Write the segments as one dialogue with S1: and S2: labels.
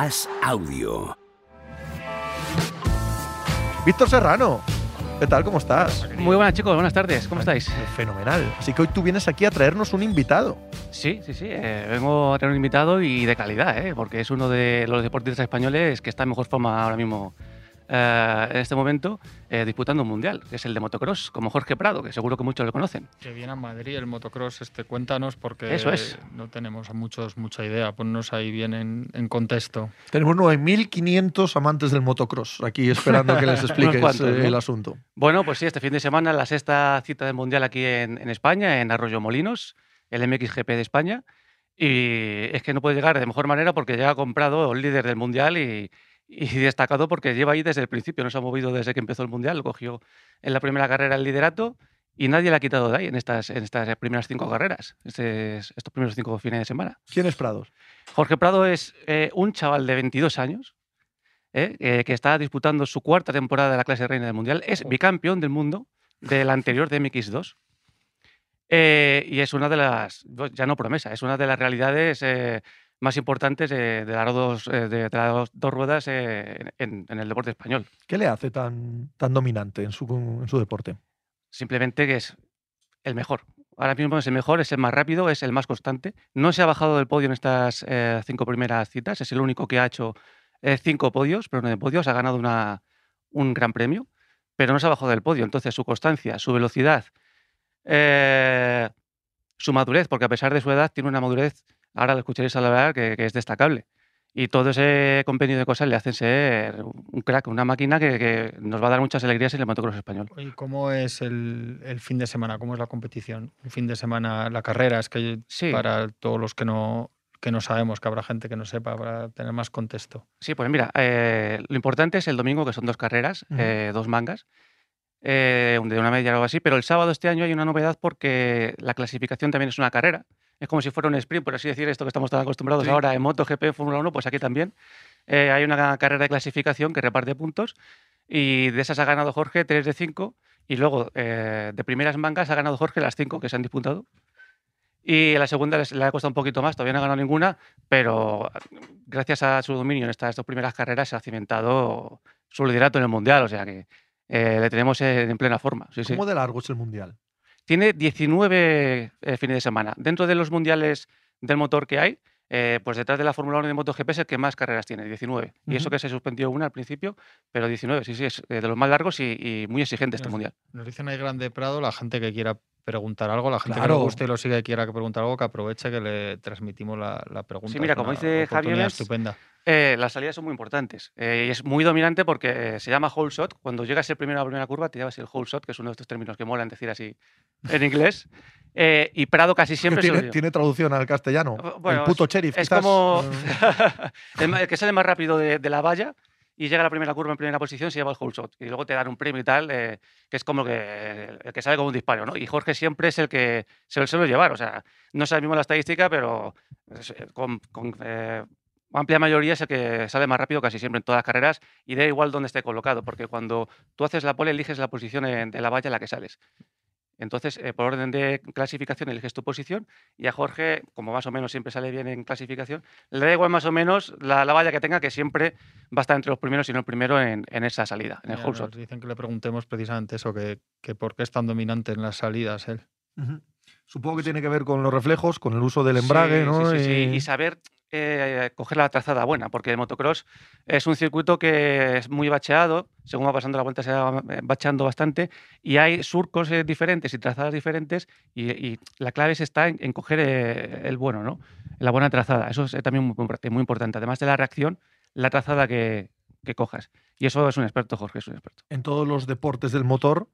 S1: As Audio.
S2: Víctor Serrano, ¿qué tal? ¿Cómo estás?
S3: Muy buenas chicos, buenas tardes, ¿cómo estáis?
S2: Fenomenal. Así que hoy tú vienes aquí a traernos un invitado.
S3: Sí, sí, sí, eh, vengo a tener un invitado y de calidad, eh, porque es uno de los deportistas españoles que está en mejor forma ahora mismo eh, en este momento eh, disputando un mundial, que es el de motocross, como Jorge Prado, que seguro que muchos lo conocen.
S4: Que viene a Madrid el motocross, este, cuéntanos porque
S3: Eso es.
S4: no tenemos a muchos mucha idea, ponnos ahí bien en, en contexto.
S2: Tenemos 9.500 amantes del motocross aquí esperando que les expliques
S3: cuantos,
S2: eh,
S3: ¿no?
S2: el asunto.
S3: Bueno, pues sí, este fin de semana la sexta cita del mundial aquí en, en España, en Arroyo Molinos, el MXGP de España. Y es que no puede llegar de mejor manera porque ya ha comprado el líder del mundial y, y destacado porque lleva ahí desde el principio, no se ha movido desde que empezó el mundial, cogió en la primera carrera el liderato y nadie le ha quitado de ahí en estas, en estas primeras cinco carreras, este- estos primeros cinco fines de semana.
S2: ¿Quién es Prados?
S3: Jorge Prado es eh, un chaval de 22 años eh, eh, que está disputando su cuarta temporada de la clase reina del mundial. Es bicampeón del mundo del anterior de MX2. Eh, y es una de las, ya no promesa, es una de las realidades más importantes eh, de, las dos, eh, de, de las dos- ruedas eh, en, en el deporte español.
S2: ¿Qué le hace tan, tan dominante en su, en su deporte?
S3: Simplemente que es el mejor. Ahora mismo es el mejor, es el más rápido, es el más constante. No se ha bajado del podio en estas eh, cinco primeras citas. Es el único que ha hecho eh, cinco podios, pero no de podios. Ha ganado una, un gran premio, pero no se ha bajado del podio. Entonces, su constancia, su velocidad, eh, su madurez, porque a pesar de su edad, tiene una madurez, ahora lo escucharéis hablar, que, que es destacable. Y todo ese compendio de cosas le hacen ser un crack, una máquina que, que nos va a dar muchas alegrías en el motocross español.
S4: ¿Y cómo es el, el fin de semana? ¿Cómo es la competición? Un fin de semana, la carrera, es que
S3: Sí.
S4: para todos los que no, que no sabemos, que habrá gente que no sepa, para tener más contexto.
S3: Sí, pues mira, eh, lo importante es el domingo, que son dos carreras,
S2: Ujú.
S3: eh, dos mangas, eh, de una media o algo así, pero el sábado este año hay una novedad porque la clasificación también es una carrera. Es como si fuera un sprint, por así decir, esto que estamos tan acostumbrados
S2: Sí.
S3: ahora en MotoGP, Fórmula 1, pues aquí también. Eh, hay una carrera de clasificación que reparte puntos y de esas ha ganado Jorge 3 de 5 y luego eh, de primeras mangas ha ganado Jorge las 5 que se han disputado. Y en la segunda les- le ha costado un poquito más, todavía no ha ganado ninguna, pero gracias a su dominio en estas dos primeras carreras se ha cimentado su liderato en el Mundial, o sea que eh, le tenemos en, en plena forma. sí, sí.
S2: ¿Cómo de largo es el Mundial?
S3: Tiene 19 eh, fines de semana. Dentro de los mundiales del motor que hay, eh, pues detrás de la Fórmula 1 y de MotoGP es el que más carreras tiene, 19. Y eso que se suspendió una al principio, pero 19, sí, sí, es eh, de los más largos y, y muy exigente este mundial.
S4: Nos dicen ahí Grande Prado, la gente que quiera preguntar algo, la gente que
S2: Claro.
S4: le guste y lo sigue y quiera que preguntar algo, que aproveche que le transmitimos la, la pregunta.
S3: mira,
S4: Es
S3: como dice Javi
S4: oportunidad
S3: Evans,
S4: estupenda.
S3: Eh, las salidas son muy importantes eh, y es muy dominante porque eh, se llama whole shot. Cuando llegas el primero a la primera curva, te llevas el whole shot, que es uno de estos términos que molan decir así en inglés. Eh, y Prado casi siempre
S2: ¿Tiene, tiene traducción al castellano?
S3: Bueno,
S2: el puto sheriff,
S3: Es
S2: quizás.
S3: como el que sale más rápido de, de la valla y llega a la primera curva en primera posición, se lleva el whole shot. Y luego te dan un premio y tal, eh, que es como que, el que sale como un disparo. ¿no? Y Jorge siempre es el que se lo suele llevar. O sea, no mismo la estadística, pero eh, con, con, eh, amplia mayoría es el que sale más rápido casi siempre en todas las carreras y da igual dónde esté colocado, porque cuando tú haces la pole eliges la posición de la valla en la que sales. Entonces, eh, por orden de clasificación, eliges tu posición y a Jorge, como más o menos siempre sale bien en clasificación, le da igual más o menos la, la valla que tenga, que siempre va a estar entre los primeros y no el primero en, en esa salida, en el whole shot.
S4: dicen que le preguntemos precisamente eso, que, que por qué es tan dominante en las salidas él.
S2: Supongo que tiene que ver con los reflejos, con el uso del embrague,
S3: Sí,
S2: ¿no?
S3: sí, sí, sí,
S2: Y-
S3: Y saber eh, coger la trazada buena, porque el motocross es un circuito que es muy bacheado, según va pasando la vuelta se va eh, bacheando bastante, y hay surcos eh, diferentes y trazadas diferentes, y, la clave es está en, en coger eh, el bueno, ¿no? La buena trazada. Eso es eh, también muy, impor- muy importante. Además de la reacción, la trazada que cojas. Y eso es un experto, Jorge, es un experto.
S2: en todos los deportes del motor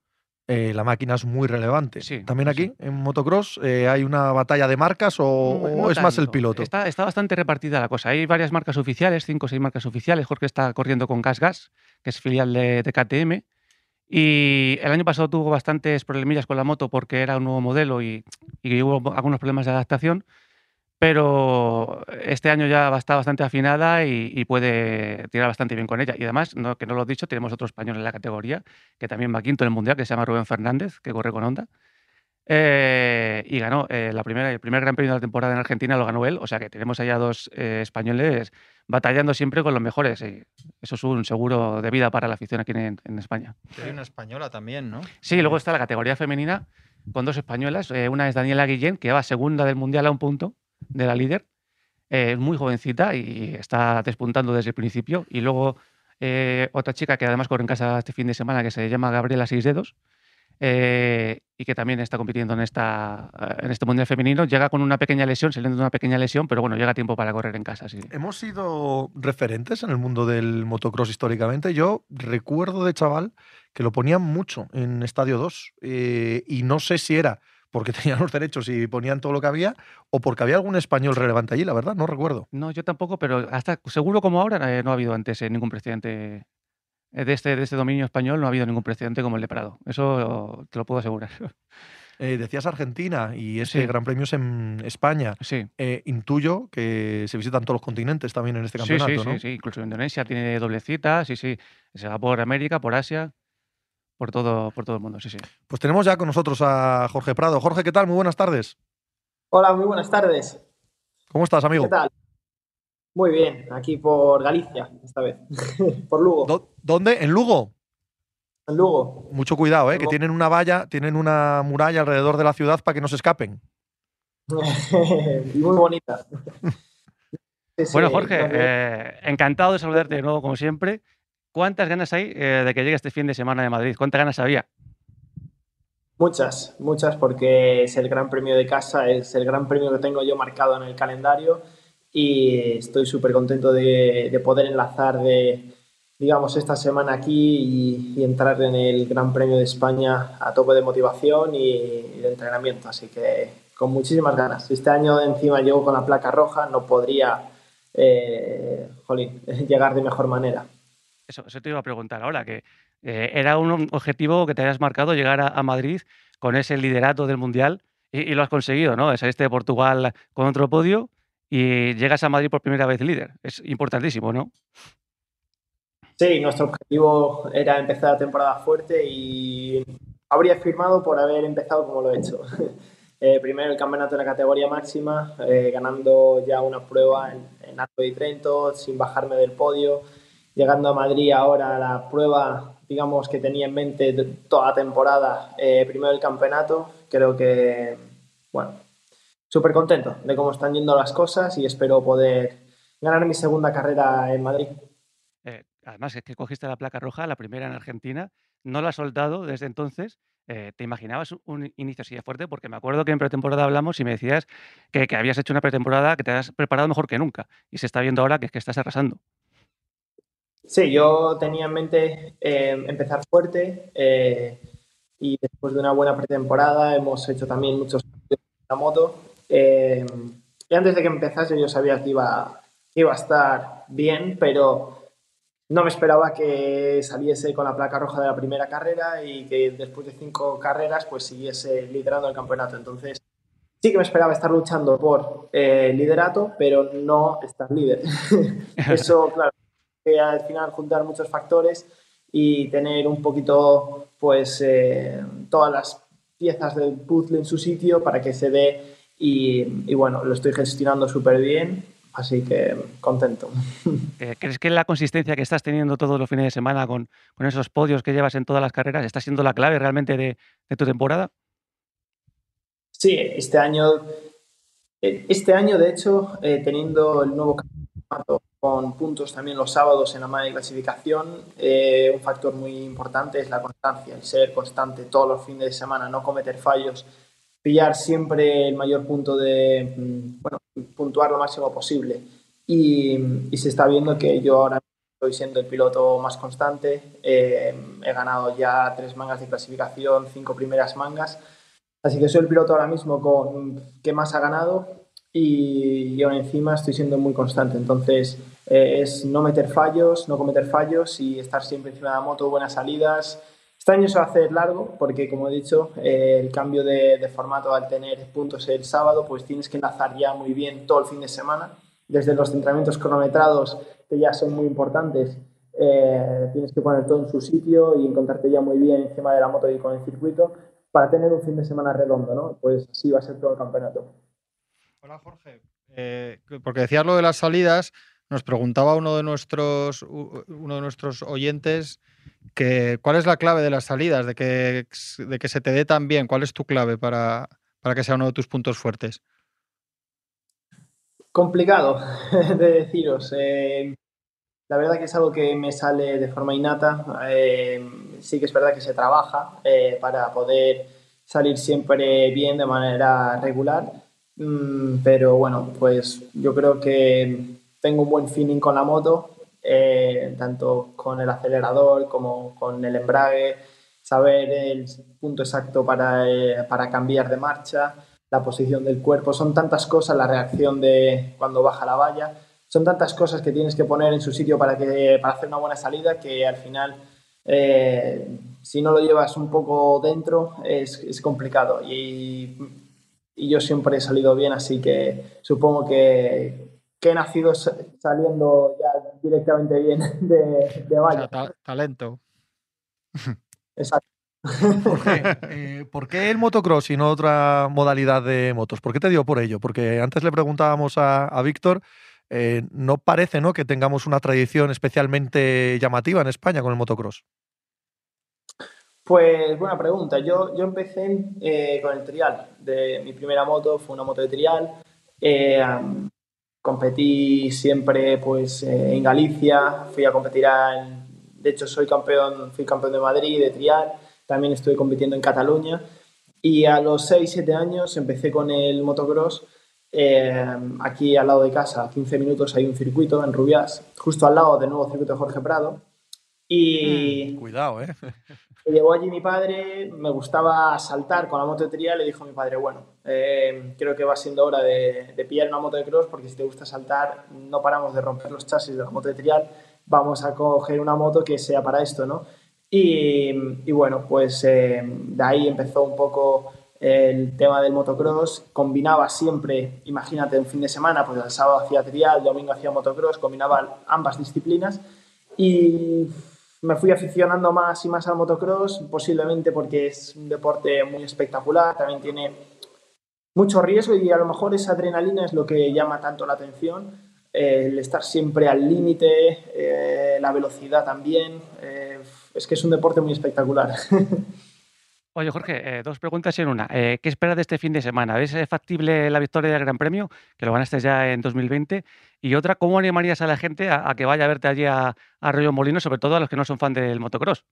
S2: eh, la máquina es muy relevante.
S3: Sí,
S2: También aquí,
S3: sí.
S2: en motocross, eh, ¿hay una batalla de marcas o,
S3: No-
S2: o
S3: no
S2: es más el piloto?
S3: Está, está bastante repartida la cosa. Hay varias marcas oficiales, cinco o seis marcas oficiales. Jorge está corriendo con Gas Gas, que es filial de, de KTM. Y el año pasado tuvo bastantes problemillas con la moto porque era un nuevo modelo y, y hubo algunos problemas de adaptación. Pero este año ya va- está bastante afinada y, y puede tirar bastante bien con ella. Y además, no, que no lo he dicho, tenemos otro español en la categoría que también va quinto en el mundial, que se llama Rubén Fernández, que corre con Honda. Eh, y ganó eh, la primera, el primer Gran Premio de la temporada en Argentina, lo ganó él. O sea que tenemos allá dos eh, españoles batallando siempre con los mejores. y eso es un seguro de vida para la afición aquí en, en España.
S4: Hay una española también, ¿no?
S3: Sí, luego está la categoría femenina con dos españolas. eh, una es Daniela Guillén, que va segunda del Mundial a un punto de la líder. eh, Es muy jovencita y está despuntando desde el principio. Y luego eh, otra chica que además corre en casa este fin de semana, que se llama Gabriela Seis Dedos, eh, y que también está compitiendo en, esta, en este Mundial femenino. Llega con una pequeña lesión, saliendo de una pequeña lesión, pero bueno, llega tiempo para correr en casa. Sí.
S2: Hemos sido referentes en el mundo del motocross históricamente. Yo recuerdo de chaval que lo ponían mucho en Estadio 2 eh, y no sé si era porque tenían los derechos y ponían todo lo que había o porque había algún español relevante allí, la verdad, no recuerdo.
S3: No, yo tampoco, pero hasta seguro como ahora eh, no ha habido antes eh, ningún precedente eh, de este, de este dominio español, no ha habido ningún precedente como el de Prado. Eso te lo puedo asegurar.
S2: Eh, decías Argentina y ese
S3: Sí.
S2: Gran Premio es en España.
S3: Sí.
S2: Eh, intuyo que se visitan todos los continentes también en este
S3: Sí,
S2: campeonato,
S3: sí,
S2: ¿no?
S3: sí, sí, incluso Indonesia tiene doble cita, sí, sí. Se va por América, por Asia, por todo, por todo el mundo, sí, sí.
S2: Pues tenemos ya con nosotros a Jorge Prado. Jorge, ¿qué tal? Muy buenas tardes.
S1: Hola, muy buenas tardes.
S2: ¿Cómo estás, amigo?
S1: ¿Qué tal? Muy bien, aquí por Galicia, esta vez. por Lugo.
S2: ¿Dó- ¿Dónde? ¿En Lugo?
S1: En Lugo.
S2: Mucho cuidado, ¿eh? que tienen una valla, tienen una muralla alrededor de la ciudad para que no se escapen.
S1: muy bonita.
S3: Bueno, Jorge, eh, encantado de saludarte de nuevo, como siempre. ¿Cuántas ganas hay eh, de que llegue este fin de semana de Madrid? ¿Cuántas ganas había?
S1: Muchas, muchas, porque es el gran premio de casa, es el gran premio que tengo yo marcado en el calendario y estoy súper contento de, de poder enlazar de, digamos, esta semana aquí y, y entrar en el Gran Premio de España a tope de motivación y, y de entrenamiento. Así que con muchísimas ganas. Este año encima llego con la placa roja, no podría eh, jolín, llegar de mejor manera.
S3: Eso, eso te iba a preguntar ahora, que eh, era un objetivo que te habías marcado llegar a, Madrid con ese liderato del Mundial y, lo has conseguido, ¿no? Saliste de Portugal con otro podio y llegas a Madrid por primera vez líder. Es importantísimo, ¿no?
S1: Sí, nuestro objetivo era empezar la temporada fuerte y habría firmado por haber empezado como lo he hecho. Eh, primero el campeonato de la categoría máxima, eh, ganando ya una prueba en, en di Trento, sin bajarme del podio, llegando a Madrid ahora la prueba, digamos, que tenía en mente toda la temporada, eh, primero el campeonato, creo que, bueno, súper contento de cómo están yendo las cosas y espero poder ganar mi segunda carrera en Madrid.
S3: Eh, además, es que cogiste la placa roja, la primera en Argentina, no la has soltado desde entonces. Eh, ¿Te imaginabas un- un inicio así de fuerte? Porque me acuerdo que en pretemporada hablamos y me decías que, que habías hecho una pretemporada que te has preparado mejor que nunca. Y se está viendo ahora que, es que estás arrasando.
S1: Sí, yo tenía en mente eh, empezar fuerte eh, y después de una buena pretemporada hemos hecho también muchos cambios en la moto. eh, y antes de que empezase yo sabía que iba, que iba a estar bien, pero no me esperaba que saliese con la placa roja de la primera carrera y que después de cinco carreras pues siguiese liderando el campeonato. Entonces sí que me esperaba estar luchando por liderato, pero no estar líder. Eso, claro, que al final juntar muchos factores y tener un poquito, pues, eh, todas las piezas del puzzle en su sitio para que se dé y, y bueno, lo estoy gestionando súper bien, así que contento.
S3: Eh, ¿Crees que la consistencia que estás teniendo todos los fines de semana con, con esos podios que llevas en todas las carreras está siendo la clave realmente de, de tu temporada?
S1: Sí, este año, eh, este año de hecho, eh, teniendo el nuevo campeonato con puntos también los sábados en la malla de clasificación, eh, un factor muy importante es la constancia, el ser constante todos los fines de semana, no cometer fallos, pillar siempre el mayor punto de, mm, bueno, puntuar lo máximo posible. Y, y se está viendo que yo ahora estoy siendo el piloto más constante, eh, he ganado ya tres mangas de clasificación, cinco primeras mangas. Así que soy el piloto ahora mismo con que más ha ganado y yo encima estoy siendo muy constante. Entonces eh, es no meter fallos, no cometer fallos y estar siempre encima de la moto, buenas salidas. Este año se va a hacer largo porque, como he dicho, eh, el cambio de, de formato al tener puntos el sábado, pues tienes que enlazar ya muy bien todo el fin de semana. Desde los entrenamientos cronometrados, que ya son muy importantes, eh, tienes que poner todo en su sitio y encontrarte ya muy bien encima de la moto y con el circuito para tener un fin de semana redondo, ¿no? Pues así va a ser todo el campeonato.
S4: Hola Jorge, eh, porque decías lo de las salidas, nos preguntaba uno de nuestros, uno de nuestros oyentes que cuál es la clave de las salidas, de que, de que se te dé tan bien, cuál es tu clave para, para que sea uno de tus puntos fuertes.
S1: Complicado de deciros. Eh, la verdad que es algo que me sale de forma innata. Eh, sí que es verdad que se trabaja eh, para poder salir siempre bien de manera regular. Mm, pero bueno, pues yo creo que tengo un buen feeling con la moto, tanto con el acelerador como con el embrague, saber el punto exacto para, para cambiar de marcha la posición del cuerpo, son tantas cosas, la reacción de cuando baja la valla, son tantas cosas que tienes que poner en su sitio para, que, para hacer una buena salida que al final, eh, si no lo llevas un poco dentro, es, es complicado. Y, y, yo siempre he salido bien, así que supongo que, que he nacido saliendo ya directamente bien de, de valla.
S4: talento.
S1: Exacto.
S2: Eh, ¿por qué el motocross y no otra modalidad de motos? ¿Por qué te dio por ello? Porque antes le preguntábamos a, Víctor, eh, no parece ¿no? que tengamos una tradición especialmente llamativa en España con el motocross.
S1: Pues buena pregunta. Yo, yo empecé eh, con el trial. De, mi primera moto fue una moto de trial. Competí siempre pues, en Galicia. Fui a competir De hecho, soy campeón, fui campeón de Madrid de trial también estuve compitiendo en Cataluña y a los 6-7 años empecé con el motocross. Eh, aquí al lado de casa, a 15 minutos, hay un circuito en Rubias, justo al lado del nuevo circuito de Jorge Prado. Y
S2: mm, cuidado, ¿eh?
S1: Me llevó allí mi padre, me gustaba saltar con la moto de trial, le dijo a mi padre, bueno, eh, creo que va siendo hora de, de, pillar una moto de cross porque si te gusta saltar no paramos de romper los chasis de la moto de trial, vamos a coger una moto que sea para esto, ¿no? Y, bueno, pues eh, de ahí empezó un poco el tema del motocross. Combinaba siempre, imagínate, un fin de semana, pues el sábado hacía trial, el domingo hacía motocross, combinaba ambas disciplinas y me fui aficionando más y más al motocross, posiblemente porque es un deporte muy espectacular, también tiene mucho riesgo y a lo mejor esa adrenalina es lo que llama tanto la atención, eh, el estar siempre al límite, eh, la velocidad también es que es un deporte muy espectacular.
S3: Oye, Jorge, eh, dos preguntas en una. Eh, ¿Qué esperas de este fin de semana? ¿Ves factible la victoria del Gran Premio, que lo ganaste ya en 2020? Y otra, ¿cómo animarías a la gente a, que vaya a verte allí a, Arroyo Molino, sobre todo a los que no son fan del motocross?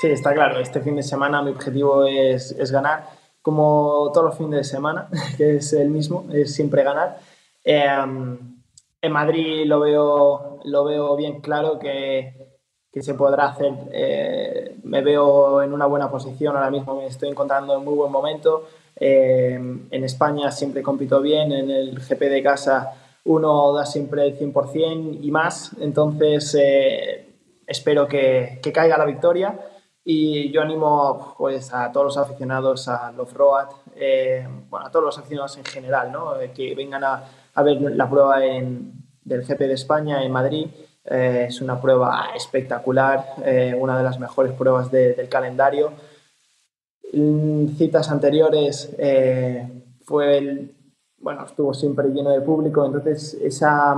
S1: Sí, está claro. Este fin de semana mi objetivo es, ganar, como todos los fines de semana, que es el mismo, es siempre ganar. Em, en Madrid lo veo, lo veo bien claro que se podrá hacer. Eh, me veo en una buena posición, ahora mismo me estoy encontrando en muy buen momento. Eh, en España siempre compito bien, en el GP de casa uno da siempre el 100% y más, entonces eh, espero que, que, caiga la victoria y yo animo pues, a todos los aficionados a los Road, bueno, a todos los aficionados en general, ¿no? que vengan a, a ver la prueba en, del GP de España en Madrid eh, es una prueba espectacular, eh, una de las mejores pruebas del calendario. En citas anteriores eh, fue el, bueno, estuvo siempre lleno de público, entonces esa,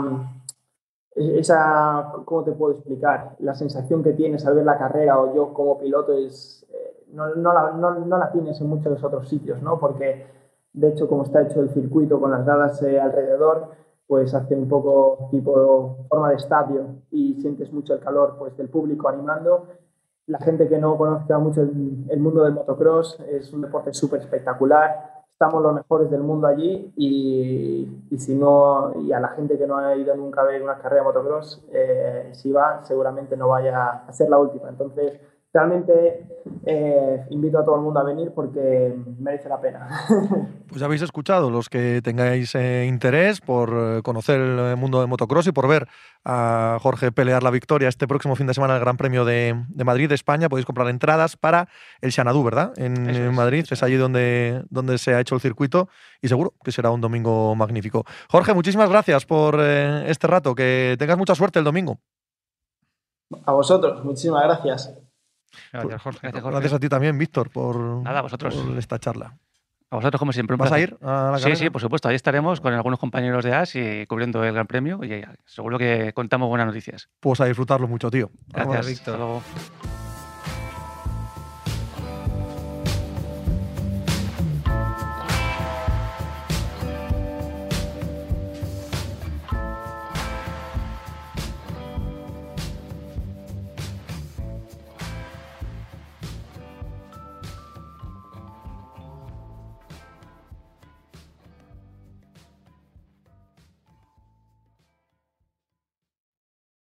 S1: esa, ¿cómo te puedo explicar? La sensación que tienes al ver la carrera o yo como piloto es, no, no, la, no, no, la, tienes en muchos otros sitios, ¿no? Porque de hecho como está hecho el circuito con las gradas alrededor, pues hace un poco tipo forma de estadio y sientes mucho el calor pues, del público animando. La gente que no conozca mucho el, mundo del motocross es un deporte súper espectacular. Estamos los mejores del mundo allí y, y, si no, y a la gente que no ha ido nunca a ver una carrera de motocross, eh, si va, seguramente no vaya a ser la última. Entonces, realmente eh, invito a todo el mundo a venir porque merece la pena.
S2: Pues ya habéis escuchado, los que tengáis eh, interés por eh, conocer el mundo del motocross y por ver a Jorge pelear la victoria este próximo fin de semana en el Gran Premio de, Madrid, de España, podéis comprar entradas para el Xanadu, ¿verdad? En, Madrid, es, allí donde, donde se ha hecho el circuito y seguro que será un domingo magnífico. Jorge, muchísimas gracias por este rato, que tengas mucha suerte el domingo.
S1: A vosotros, muchísimas gracias.
S4: Gracias, Jorge.
S3: Gracias, Jorge.
S2: Gracias a ti también, Víctor, por,
S3: Nada, vosotros.
S2: por esta charla.
S3: A vosotros, como siempre. un
S2: ¿Vas a ir a la
S3: Sí,
S2: carrera?
S3: sí, por supuesto. Ahí estaremos con algunos compañeros de AS y cubriendo el Gran Premio. Y seguro que contamos buenas noticias.
S2: Pues a disfrutarlo mucho, tío.
S3: Gracias.
S4: Víctor.
S3: Hasta luego.